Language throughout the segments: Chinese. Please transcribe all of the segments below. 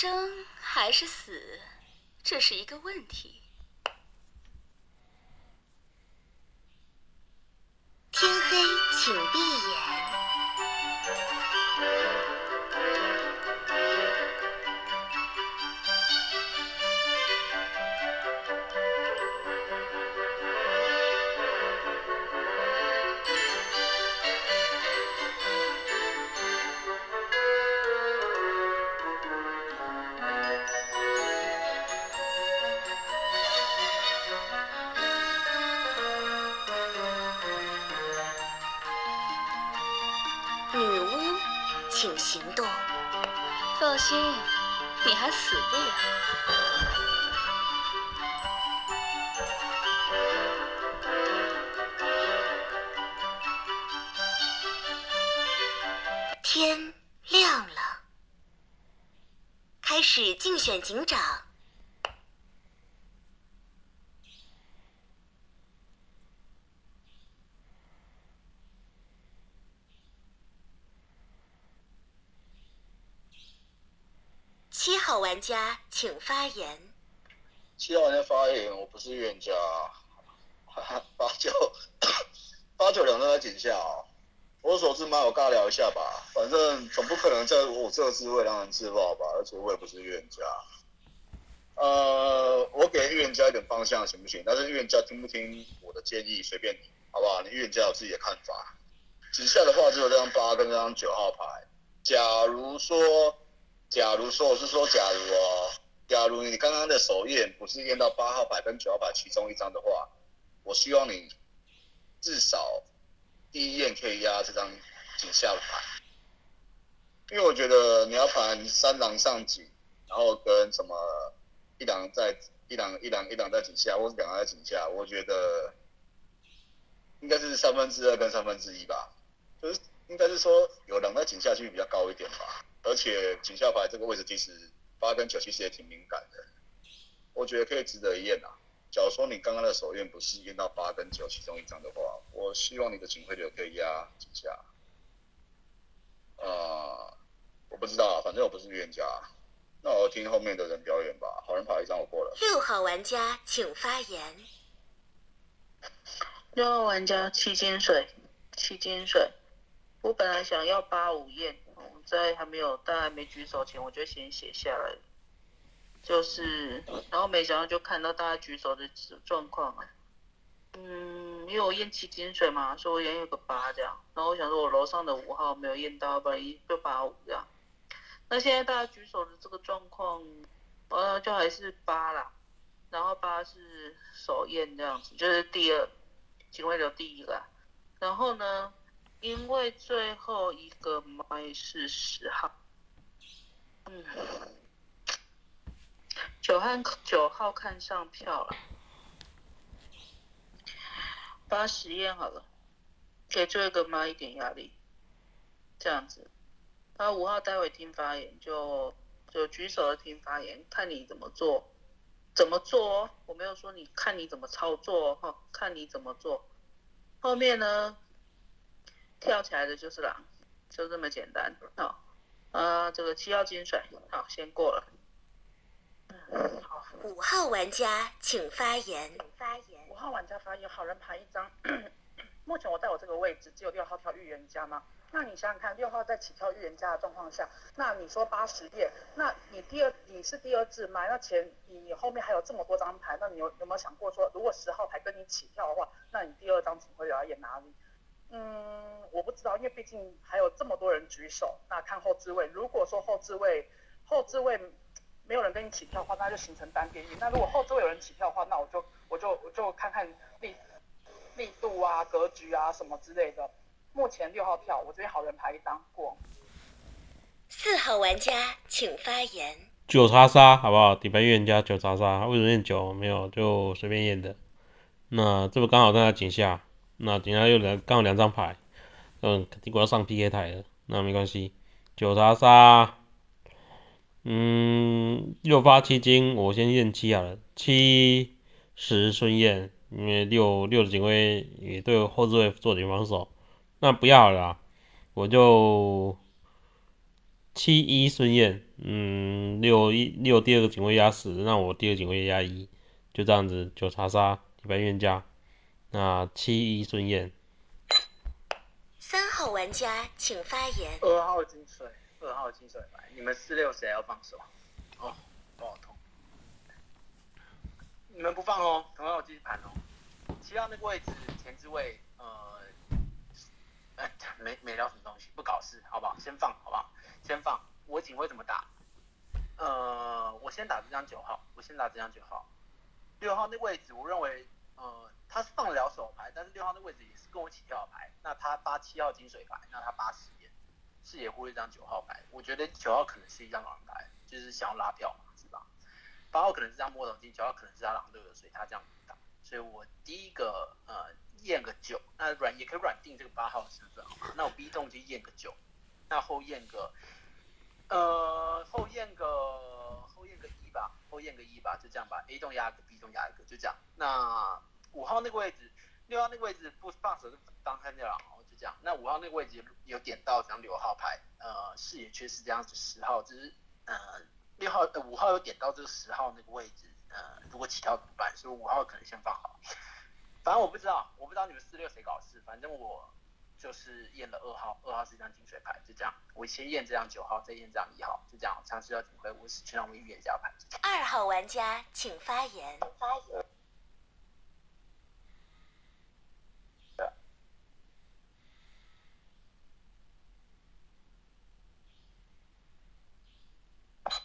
生还是死，这是一个问题。天黑，请闭眼。请行动。放心，你还死不了。天亮了，开始竞选警长。七号玩家请发言。七号玩家发言，我不是预言家，八九八九两都在井下哦。我手指嘛，我尬聊一下吧，反正总不可能在我这个智慧让人自爆吧，而且我也不是预言家。呃，我给预言家一点方向行不行？但是预言家听不听我的建议随便你，好不好？你预言家有自己的看法。井下的话只有这张八跟这张九号牌。假如说，假如说我是说假如哦，假如你刚刚的手验不是验到八号牌跟九号牌其中一张的话，我希望你至少第一验可以压这张井下牌，因为我觉得你要盘三狼上井，然后跟什么一狼在一狼一狼一狼在井下，或者两狼在井下，我觉得应该是三分之二跟三分之一吧，就是应该是说有人在井下去比较高一点吧，而且井下牌这个位置其实八跟九其实也挺敏感的，我觉得可以值得一验啊。假如说你刚刚的手验不是验到八跟九其中一张的话，我希望你的警徽流可以压几下。呃，我不知道啊，反正我不是预言家，那我听后面的人表演吧。好人牌一张我过了。六号玩家请发言。六号玩家七金水，七金水。我本来想要八五验，在还没有大家没举手前，我就先写下来。就是，然后没想到就看到大家举手的状况啊。嗯，因为我验七金水嘛，所以我验有个八这样。然后我想说，我楼上的五号没有验到，不然一就八五这样。那现在大家举手的这个状况，呃，就还是八啦。然后八是首验这样子，就是第二，警卫流第一个。然后呢，因为最后一个麦是十号，嗯，九号九号看上票了，八实验好了，给最后一个麦一点压力，这样子。然后五号待会听发言，就就举手的听发言，看你怎么做，怎么做哦，我没有说你看你怎么操作哈、哦，看你怎么做。后面呢，跳起来的就是狼，就这么简单。好，呃，这个七号金水，好，先过了。五号玩家请发言。发言。五号玩家发言，好人牌一张。目前我在我这个位置只有六号跳预言家吗？那你想想看，六号在起跳预言家的状况下，那你说八十页，那你第二你是第二字吗，那前你你后面还有这么多张牌，那你有有没有想过说，如果十号牌跟你起跳的话，那你第二张警徽要演哪里？嗯，我不知道，因为毕竟还有这么多人举手，那看后置位，如果说后置位后置位没有人跟你起跳的话，那就形成单边运。那如果后置位有人起跳的话，那我就我就我就看看力力度啊、格局啊什么之类的。目前六号跳，我这边好人牌一张过。四号玩家请发言。九叉杀好不好？底牌预言家九叉杀，为什么验九？没有，就随便验的。那这不刚好在他井下，那等下又两刚两张牌，嗯，结果要上 PK 台了，那没关系。九查杀，嗯，六发七金，我先验七好了，七十顺验，因为六六的警卫也对后置位做点防守。那不要了，我就七一顺验，嗯，六一六第二个警卫压十，那我第二个警卫压一，就这样子九查杀，底牌预言家，那七一孙燕。三号玩家请发言。二号金水，二号金水牌，你们四六谁要放手？哦，头好痛。你们不放哦，同样我继续盘哦。七号那个位置前置位，呃，哎，没没聊什么东西，不搞事，好不好？先放，好不好？先放。我警徽怎么打？呃，我先打这张九号，我先打这张九号。六号那位置，我认为，呃，他是放得了手牌，但是六号那位置也是跟我起跳牌，那他发七号金水牌，那他八十眼，视野忽略一张九号牌，我觉得九号可能是一张狼牌，就是想要拉票嘛，是吧？八号可能是张摸头金，九号可能是他狼队的，所以他这样打，所以我第一个呃验个九，那软也可以软定这个八号的身份，那我 B 动就验个九，那后验个。呃，后验个后验个吧，后验个一吧，就这样吧。A 栋压一个，B 栋压一个，就这样。那五号那个位置，六号那个位置不放手就当开掉了，就这样。那五号那个位置有点到这张六号牌，呃，视野缺失这样子。十号就是呃六号呃五号有点到这个十号那个位置，呃，如果起跳怎么办？所以五号可能先放好。反正我不知道，我不知道你们四六谁搞事，反正我。就是验了二号，二号是一张金水牌，就这样。我先验这张九号，再验这张一号，就这样。尝试要警徽，我是全场唯一预言家牌。二号玩家请发言。发言。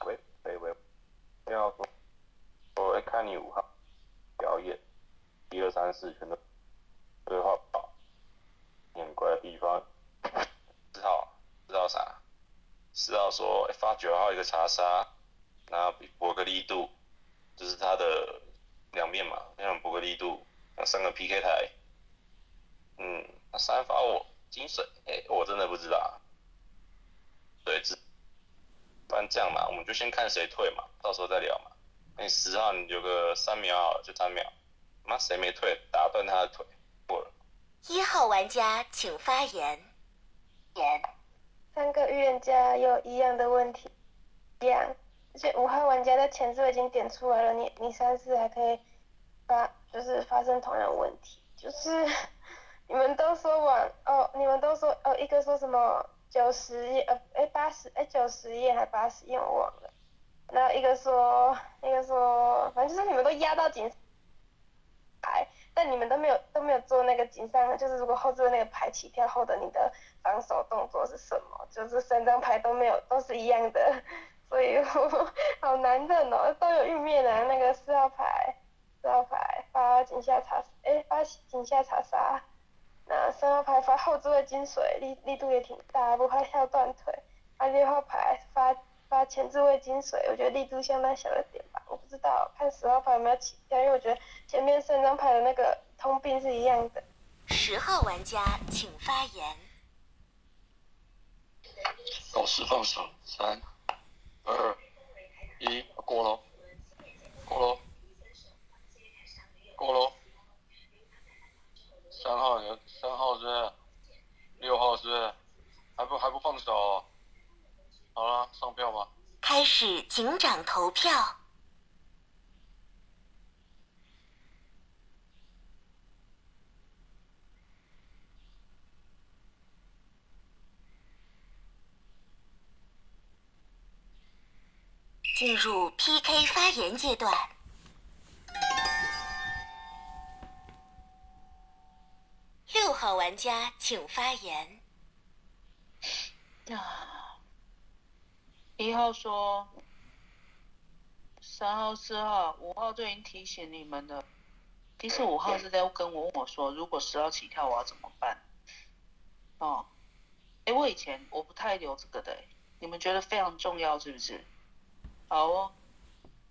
喂喂喂，要说，我看你五号表演，一二三四全都对话好。很怪的地方，四号知道啥？四号说发九号一个查杀，然后博个力度，就是他的两面嘛，那博个力度，那三个 PK 台，嗯，那三发我金水，哎，我真的不知道，对，只，不然这样嘛，我们就先看谁退嘛，到时候再聊嘛。那十号你有个三秒好了，就三秒，妈谁没退，打断他的腿，过了。一号玩家请发言。言，三个预言家有一样的问题，一样，而且五号玩家的前置已经点出来了，你你三四还可以发，就是发生同样的问题，就是 你们都说完哦，你们都说哦，一个说什么九十页呃哎八十哎九十页还八十页我忘了，然后一个说一个说反正就是你们都压到警牌。但你们都没有都没有做那个警上，就是如果后置的那个牌起跳后的你的防守动作是什么？就是三张牌都没有，都是一样的，所以好难认哦，都有玉面的那个四号牌，四号牌发井下查，哎发井下查杀，那三号牌发后置的金水，力力度也挺大，不怕跳断腿，啊六号牌发。发前置位金水，我觉得力度相当小了点吧，我不知道看十号牌有没有起跳，因为我觉得前面三张牌的那个通病是一样的。十号玩家请发言。老师放手，三、二、一，过喽，过喽，过喽。三号人，三号是，六号是，还不还不放手？好了，上票吧。开始警长投票。进入 PK 发言阶段。六号玩家请发言。啊。一号说，三号、四号、五号就已经提醒你们了。其实五号是在跟我问我说，如果十号起跳我要怎么办？哦，哎，我以前我不太留这个的，你们觉得非常重要是不是？好哦，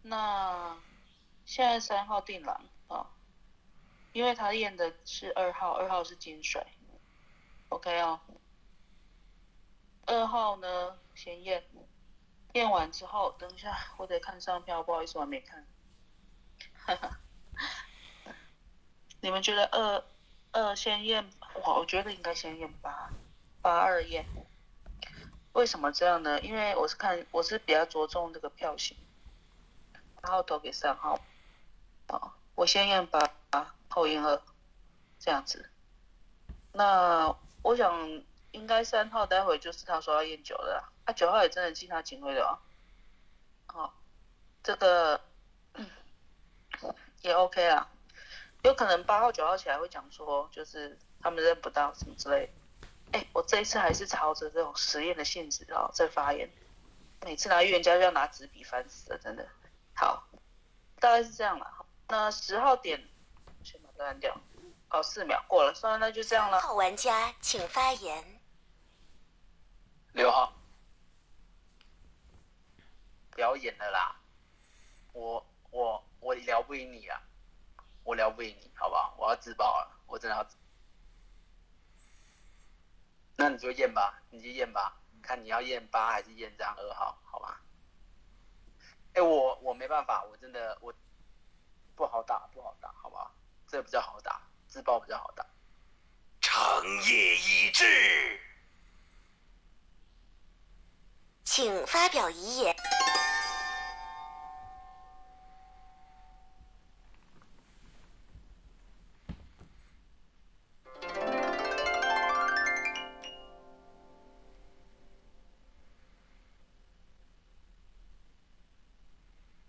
那现在三号定狼啊，因为他验的是二号，二号是金水，OK 哦。二号呢，先验。验完之后，等一下我得看上票，不好意思我还没看。哈哈，你们觉得二二先验？我我觉得应该先验八，八二验。为什么这样呢？因为我是看我是比较着重这个票型，八号投给三号，好，我先验八，后验二，这样子。那我想应该三号待会就是他说要验九的啦，啊九号也真的进他警徽了啊，好，这个也 OK 啦，有可能八号九号起来会讲说就是他们认不到什么之类。哎，我这一次还是朝着这种实验的性质啊在发言，每次拿预言家就要拿纸笔烦死了，真的。好，大概是这样了。那十号点先把它按掉。哦，四秒过了，算了，那就这样了。号玩家请发言。六号，表演了啦，我我我聊不赢你啊，我聊不赢你，好不好？我要自爆了，我真的要。那你就验吧，你就验吧，看你要验八还是验张二号，好吧？哎，我我没办法，我真的我不好打，不好打，好不好？这比较好打，自爆比较好打。长夜已至，请发表遗言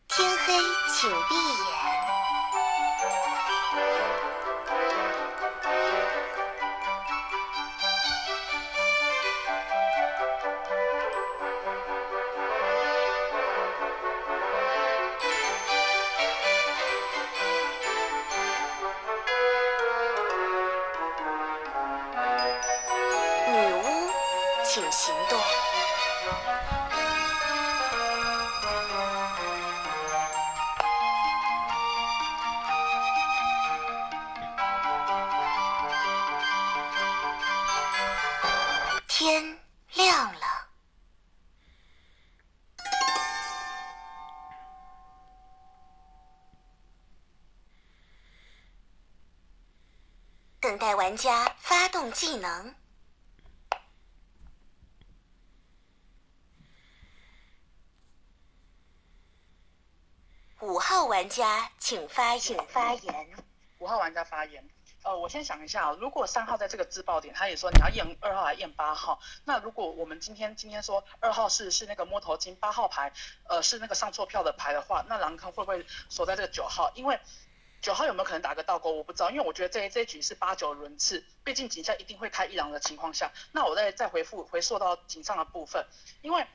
天黑请闭眼。玩家发动技能。五号玩家请发请发言。五号玩家发言。呃，我先想一下，如果三号在这个自爆点，他也说你要验二号还验八号，那如果我们今天今天说二号是是那个摸头金，八号牌呃是那个上错票的牌的话，那狼坑会不会锁在这个九号？因为九号有没有可能打个倒钩，我不知道，因为我觉得这这一局是八九轮次，毕竟井下一定会开一狼的情况下，那我再再回复回溯到井上的部分，因为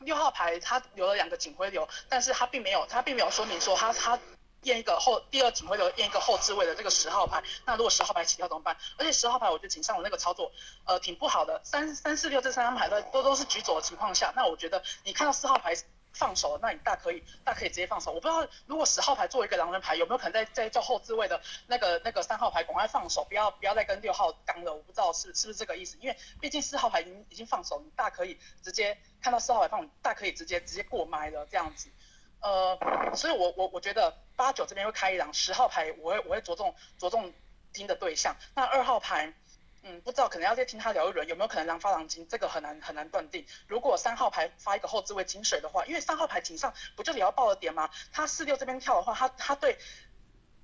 六号牌他留了两个警徽流，但是他并没有他并没有说明说他他。验一个后第二警徽流验一个后置位的这个十号牌，那如果十号牌起跳怎么办？而且十号牌我觉得警上的那个操作呃挺不好的，三三四六这三张牌都都都是举走的情况下，那我觉得你看到四号牌放手，那你大可以大可以直接放手。我不知道如果十号牌作为一个狼人牌有没有可能在在叫后置位的那个那个三号牌赶快放手，不要不要再跟六号刚了。我不知道是是不是这个意思，因为毕竟四号牌已经已经放手，你大可以直接看到四号牌放，大可以直接直接过麦了这样子。呃，所以我我我觉得八九这边会开一张十号牌，我会我会着重着重听的对象。那二号牌，嗯，不知道可能要再听他聊一轮，有没有可能狼发狼金？这个很难很难断定。如果三号牌发一个后置位金水的话，因为三号牌井上不就也要爆了点吗？他四六这边跳的话，他他对。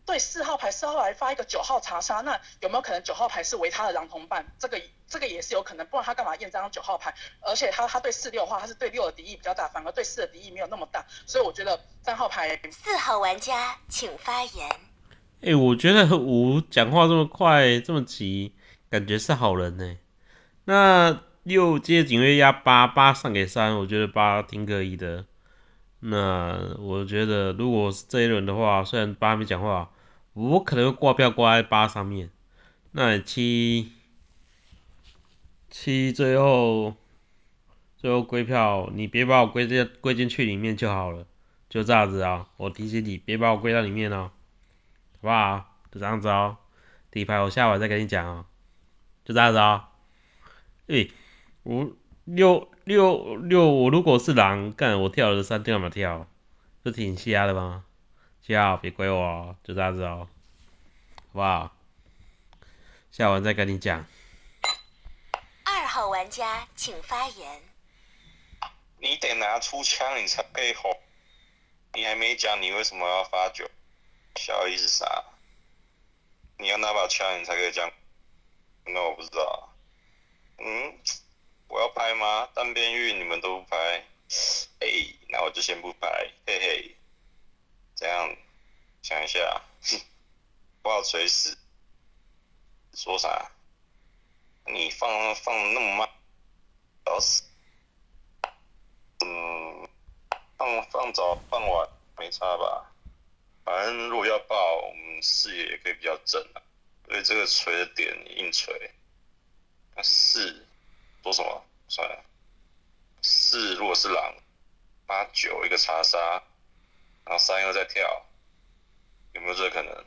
对四号牌，四号牌发一个九号查杀，那有没有可能九号牌是为他的狼同伴？这个这个也是有可能，不然他干嘛验这张九号牌？而且他他对四六的话，他是对六的敌意比较大，反而对四的敌意没有那么大，所以我觉得三号牌。四号玩家请发言。哎，我觉得五讲话这么快这么急，感觉是好人呢。那六接警卫压八八上给三，我觉得八挺可以的。那我觉得，如果是这一轮的话，虽然八没讲话，我可能会挂票挂在八上面。那七七最后最后归票，你别把我归进归进去里面就好了，就这样子啊。我提醒你，别把我归到里面哦，好不好？就这样子哦。底牌我下晚再跟你讲哦，就这样子啊。诶，我。六六六，我如果是狼，干我跳了三跳嘛跳，不挺瞎的吗？跳别怪我，就这样子哦，好不好？下完再跟你讲。二号玩家请发言。你得拿出枪你才可以吼，你还没讲你为什么要发酒，小意思啥？你要拿把枪你才可以讲，那我不知道。嗯，我要拍吗？单边玉你们都不拍，哎，那我就先不拍，嘿嘿。这样想一下，不好垂死。说啥？你放放那么慢，找死。嗯，放放早放晚没差吧？反正如果要爆，我们视野也可以比较正啊。所以这个锤的点硬锤。那四说什么？算了。四如果是狼，八九一个查杀，然后三又在跳，有没有这个可能？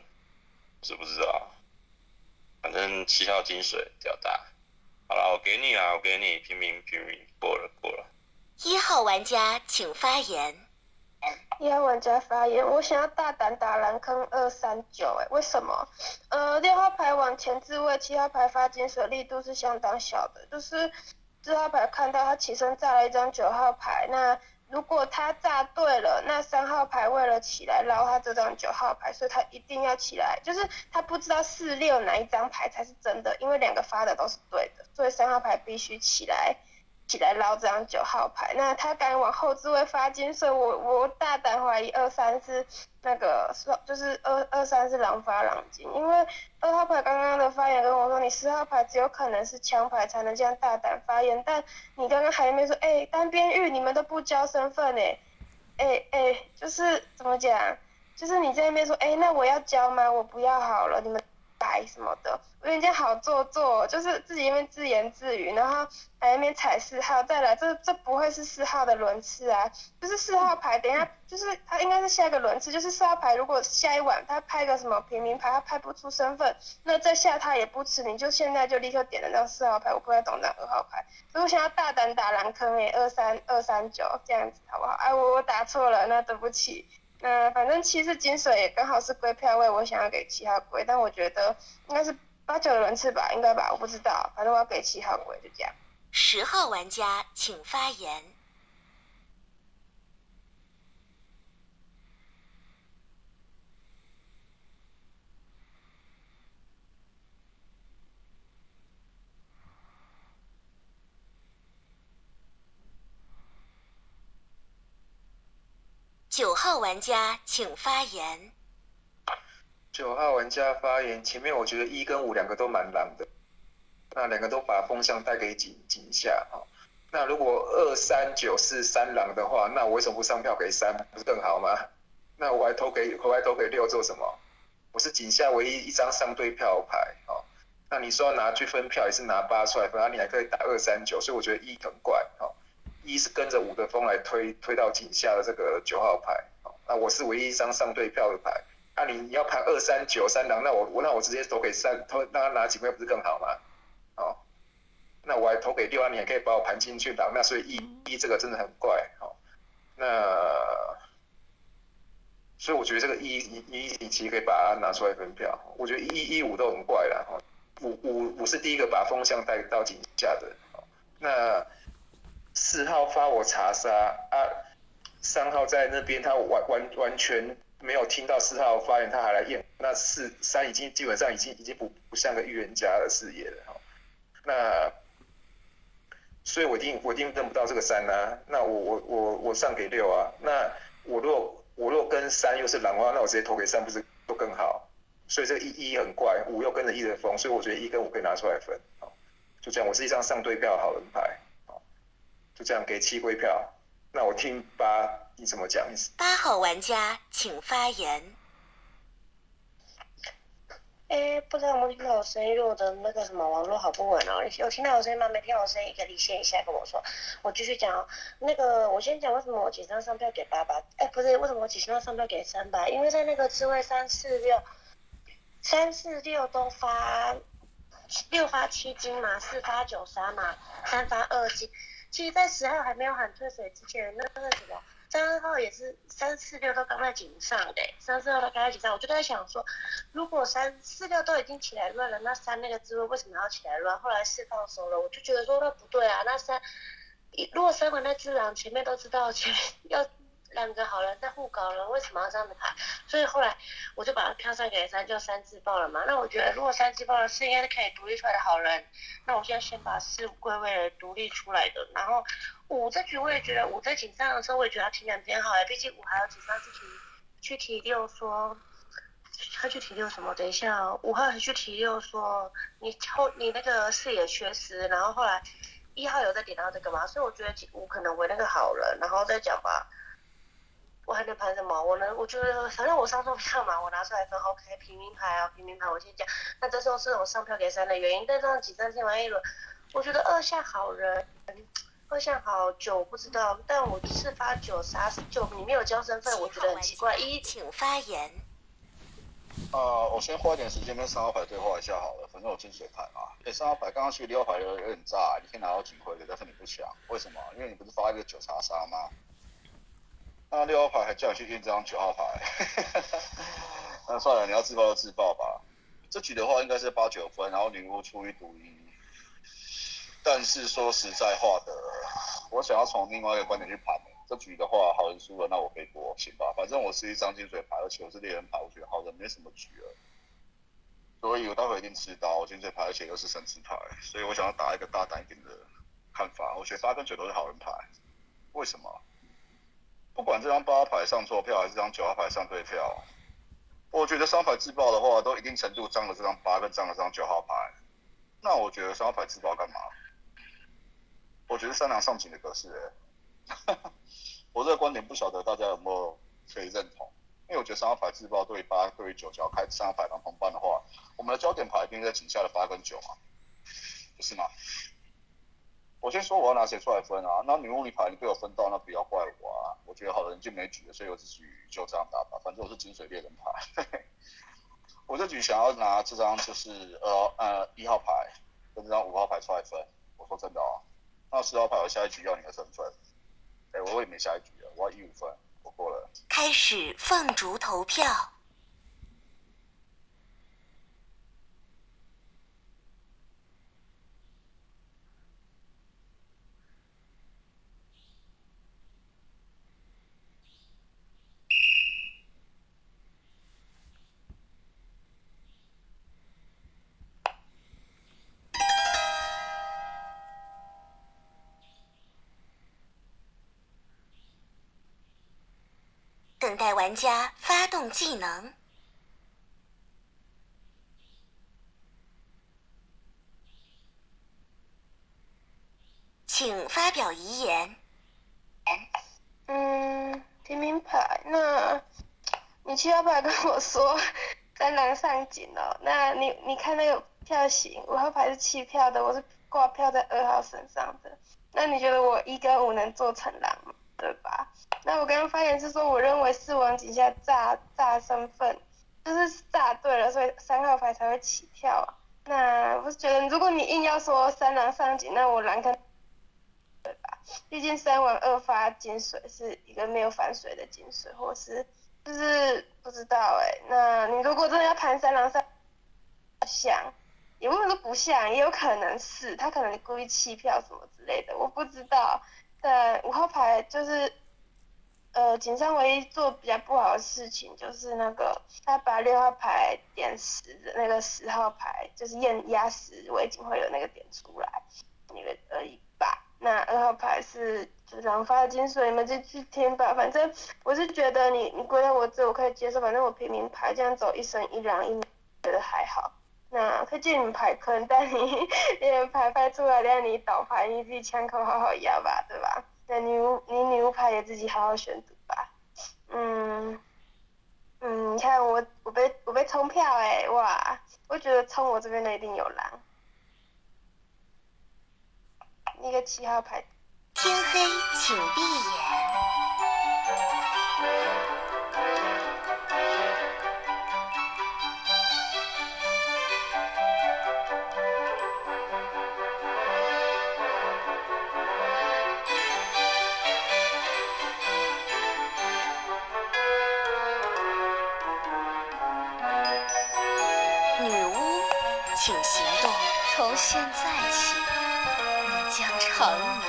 知不知道？反正七号金水较大。好了，我给你啊，我给你，平民平民过了过了。一号玩家请发言。一号玩家发言，我想要大胆打蓝坑二三九，哎，为什么？呃，六号牌往前置位，七号牌发金水力度是相当小的，就是四号牌看到他起身炸了一张九号牌，那如果他炸对了，那三号牌为了起来捞他这张九号牌，所以他一定要起来，就是他不知道四六哪一张牌才是真的，因为两个发的都是对的，所以三号牌必须起来。起来捞这张九号牌，那他敢往后置位发金，所以我我大胆怀疑二三是那个就是二二三是狼发狼金，因为二号牌刚刚的发言跟我说你四号牌只有可能是枪牌才能这样大胆发言，但你刚刚还没说哎单边玉你们都不交身份哎哎哎就是怎么讲，就是你在那边说哎那我要交吗？我不要好了你们。白什么的，人家好做作，就是自己那边自言自语，然后还那边踩四号，再来，这这不会是四号的轮次啊，就是四号牌，等一下就是他应该是下一个轮次，就是四号牌，如果下一晚他拍个什么平民牌，他拍不出身份，那再下他也不吃，你就现在就立刻点了张四号牌，我不太懂那二号牌，如果想要大胆打蓝坑诶，二三二三九这样子好不好？哎，我我打错了，那对不起。嗯，反正七是金水，也刚好是归票位，我想要给七号归，但我觉得应该是八九轮次吧，应该吧，我不知道，反正我要给七号归，就这样。十号玩家请发言。九号玩家请发言。九号玩家发言，前面我觉得一跟五两个都蛮狼的，那两个都把风向带给井井下啊。那如果二三九是三狼的话，那我为什么不上票给三，不是更好吗？那我还投给我还投给六做什么？我是井下唯一一张上对票牌哦。那你说要拿去分票也是拿八出来分，你还可以打二三九，所以我觉得一很怪。一是跟着五的风来推推到井下的这个九号牌，那我是唯一一张上对票的牌，那你你要盘二三九三狼，那我我那我直接投给三，投让他拿警徽不是更好吗？哦，那我还投给六啊，你也可以把我盘进去狼，那所以一一这个真的很怪，哦，那所以我觉得这个一一一你其实可以把它拿出来分票，我觉得一一五都很怪了，五五五是第一个把风向带到井下的，那。四号发我查杀啊，三号在那边他完完完全没有听到四号发言，他还来验，那四三已经基本上已经已经不不像个预言家的视野了哈，那所以我一定我一定认不到这个三啊，那我我我我上给六啊，那我若我若跟三又是狼花，那我直接投给三不是都更好，所以这个一一很怪，五又跟着一的风，所以我觉得一跟五可以拿出来分，好，就这样，我是一张上对票好人牌。就这样给七归票，那我听八你怎么讲？八号玩家请发言。哎，不知道有没有听到我声音？我的那个什么网络好不稳哦。有听到我声音吗？没听到我声音，可以离线一下跟我说。我继续讲哦。那个，我先讲为什么我几张上票给八八？哎，不是，为什么我几张上票给三八？因为在那个智慧三四六，三四六都发六发七金嘛，四发九杀嘛，三发二金。其实，在十号还没有喊退水之前，那个什么三号也是三四六都刚在井上的，三四六都刚在井上，我就在想说，如果三四六都已经起来乱了，那三那个滋味为什么要起来乱？后来四放松了，我就觉得说那不对啊，那三如果三环那只狼前面都知道前要两个好人在互搞了，为什么要这样子排？所以后来我就把票上给三，就三自爆了嘛。那我觉得如果三自爆了，四应该是可以独立出来的好人。那我现在先把四归位了独立出来的，然后五这局我也觉得五在紧张的时候，我也觉得他情感偏好，毕竟五还有紧张自己去提六说。他去提六什么？等一下，五号还去提六说你后你那个视野缺失，然后后来一号有在点到这个嘛，所以我觉得五可能为那个好人，然后再讲吧。我还能盘什么？我能，我觉得反正我上错票嘛，我拿出来分 OK 平民牌啊，平民牌我先讲。那这时候是我上票给三的原因，但这样几张先完一轮，我觉得二下好人，二下好九不知道，但我四发九杀九，你没有交身份，我觉得很奇怪。一请发言。呃，我先花一点时间跟三号牌对话一下好了，反正我进水牌嘛。哎，三号牌刚刚去六号牌有有点炸，你可以拿到警徽的，但是你不抢，为什么？因为你不是发一个九叉杀吗？那六号牌还叫你去验这张九号牌，那算了，你要自爆就自爆吧。这局的话应该是八九分，然后女巫出一赌一。但是说实在话的，我想要从另外一个观点去盘。这局的话，好人输了，那我可以过，行吧？反正我是一张金水牌，而且我是猎人牌，我觉得好人没什么局了。所以我待会一定吃刀，金水牌，而且又是神之牌，所以我想要打一个大胆一点的看法。我觉得八跟九都是好人牌，为什么？不管这张八号牌上错票，还是这张九号牌上对票，我觉得双牌自爆的话，都一定程度脏了这张八跟脏了这张九号牌。那我觉得双牌自爆干嘛？我觉得三郎上警的格式，哎。我这个观点不晓得大家有没有可以认同，因为我觉得三号牌自爆对八对九，只要开三号牌当同伴的话，我们的焦点牌一定在井下的八跟九嘛，不是吗？我先说我要拿谁出来分啊？那女巫女牌你被我分到，那不要怪我啊！我觉得好人就没举了，所以我这局就这样打吧，反正我是金水猎人牌。我这局想要拿这张就是呃呃一号牌跟这张五号牌出来分，我说真的哦，那四号牌我下一局要你的身份。哎，我也没下一局了，我要一五分，我过了。开始放逐投票。等待玩家发动技能，请发表遗言。嗯，平民牌，那你七号牌跟我说三狼上警了，那你你看那个票型，五号牌是弃票的，我是挂票在二号身上的，那你觉得我一跟五能做成狼吗？对吧？那我刚刚发言是说，我认为四王井下炸炸身份，就是炸对了，所以三号牌才会起跳。那我是觉得，如果你硬要说三狼上井，那我狼坑，对吧？毕竟三王二发金水是一个没有反水的金水，或是就是不知道哎。那你如果真的要盘三狼上，像，也不能说不像，也有可能是他可能故意弃票什么之类的，我不知道。对五号牌就是。呃，井上唯一做比较不好的事情就是那个他把六号牌点十的那个十号牌，就是验压十尾警会有那个点出来，那个而已吧。那二号牌是就让发的金水，你们就去听吧。反正我是觉得你你归到我这我可以接受，反正我平民牌这样走一生一狼一觉得还好。那推荐你们牌坑，但你连牌拍出来让你倒牌，你自己枪口好好压吧，对吧？那女巫，你女巫牌也自己好好选读吧。嗯，嗯，你看我，我被我被冲票哎，哇！我觉得冲我这边的一定有狼。一个七号牌。天黑，请闭眼。请行动，从现在起，你将成年。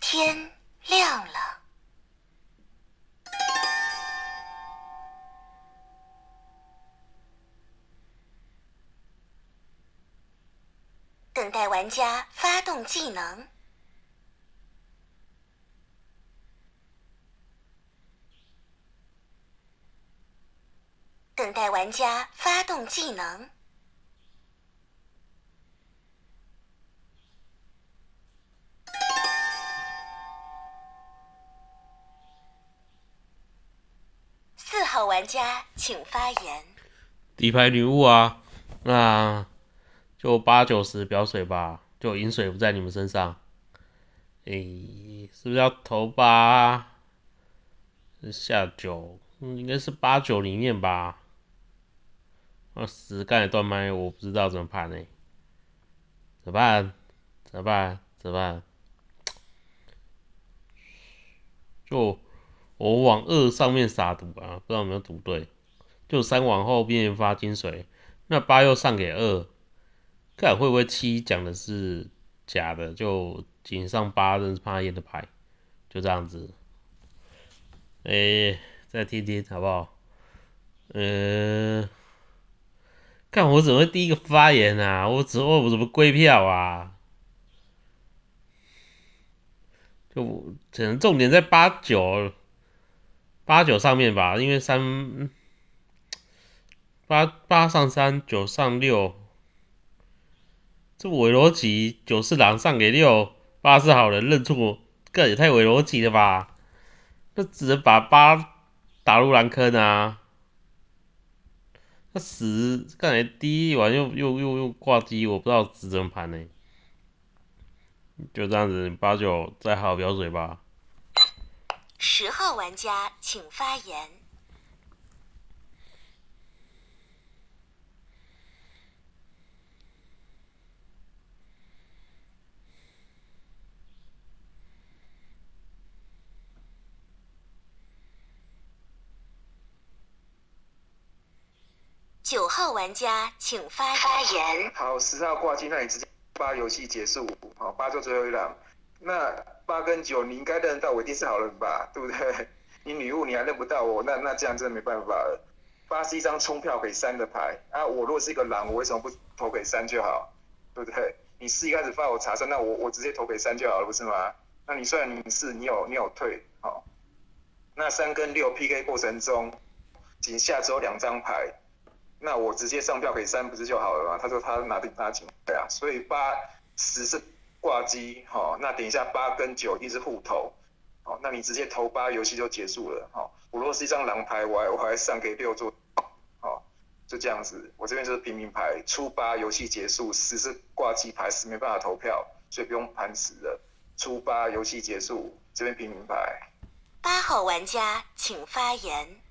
天亮了。等待玩家发动技能。家发动技能。四号玩家请发言。底牌女巫啊，那就八九十表水吧，就饮水不在你们身上。诶，是不是要投八？下九，应该是八九里面吧。那十刚才断麦，我不知道怎么判呢？怎么办？怎么办？怎么办？就我往二上面撒赌啊，不知道有没有赌对。就三往后边发金水，那八又上给二，看会不会七讲的是假的？就井上八认怕验的牌，就这样子。哎，再听听好不好？呃，看我怎么会第一个发言啊？我只我怎么归票啊？就可能重点在八九八九上面吧，因为三八八上三九上六，这伪逻辑九是狼上给六，八是好人认错，这也太伪逻辑了吧？那只能把八打入蓝坑啊！那十刚才第一玩又又又又挂机，我不知道值怎么盘呢。就这样子，八九再好表水吧。十号玩家请发言。九号玩家请发发言。好，十号挂机，那你直接八游戏结束，好，八做最后一档。那八跟九，你应该认得到我一定是好人吧，对不对？你女巫你还认不到我，那那这样真的没办法了。八是一张冲票给三的牌啊，我如果是一个狼，我为什么不投给三就好，对不对？你四一开始发我查三，那我我直接投给三就好了，不是吗？那你虽然你是你有你有退，好，那三跟六 PK 过程中，仅下只有两张牌。那我直接上票给三不是就好了吗？他说他拿定拿几对啊，所以八十是挂机，好，那等一下八跟九一定是互投，好，那你直接投八，游戏就结束了，好，我如果是一张狼牌，我还我还上给六做，好，就这样子，我这边就是平民牌，出八游戏结束，十是挂机牌，十没办法投票，所以不用盘十了，出八游戏结束，这边平民牌。八号玩家请发言。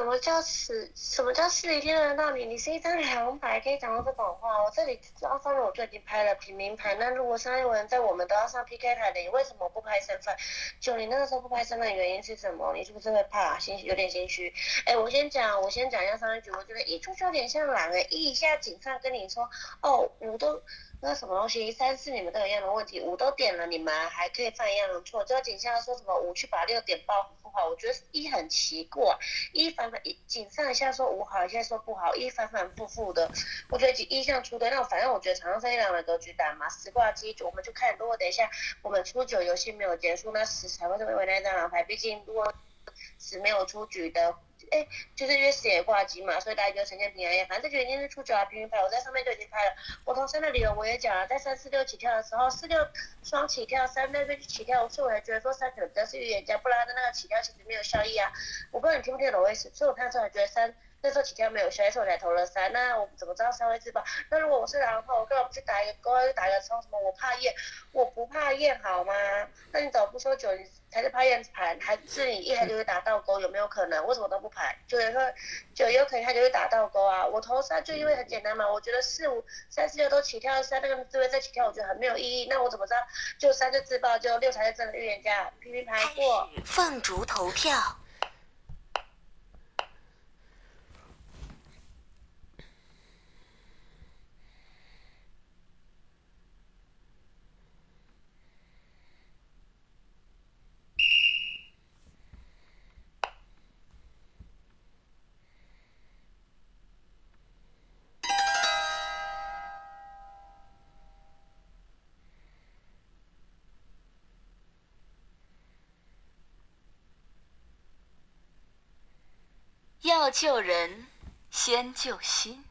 什么叫死？什么叫死一天轮到你？你是一张两牌，可以讲到这种话？我这里上面我就已经拍了平民牌，那如果上一轮在我们都要上 PK 台的，你为什么不拍身份？就你那个时候不拍身份，原因是什么？你是不是会怕？心有点心虚？哎，我先讲，我先讲一下上一局，我觉得一出就有点像狼哎，一下警上跟你说，哦，我都。那什么东西？三四你们都有一样的问题，五都点了，你们还可以犯一样的错。就警下说什么五去把六点爆不好，我觉得一很奇怪，一反反一警上一下说五好，一下说不好，一反反复复的。我觉得一向出对，那反正我觉得场上这一两的格局打嘛，十挂机我们就看，如果等一下我们初九游戏没有结束，那十才会成为那张狼牌。毕竟如果十没有出局的。哎，就是因为死也挂机嘛，所以大家就呈现平安夜。反正就已经是出九啊，平民牌，我在上面就已经拍了。我从三的理由我也讲了，在三四六起跳的时候，四六双起跳，三那边起跳，所以我还觉得说三可能比较是预言家，不然的那个起跳其实没有效益啊。我不知道你听不听懂我意思，所以我看出来觉得三。那时候起跳没有，所以我才投了三。那我怎么知道三会自爆？那如果我是狼的话，我干嘛不去打一个勾，又打一个冲什么？我怕验，我不怕验好吗？那你怎么不说九你才是怕验盘，还是你一开就会打倒钩？有没有可能？为什么都不排？九有说九有可能他就会打倒钩啊。我投三就因为很简单嘛，我觉得四五三四六都起跳三那个自位再起跳，我觉得很没有意义。那我怎么知道就三就自爆，就六才是真的预言家？平平牌过。放逐投票。救人，先救心。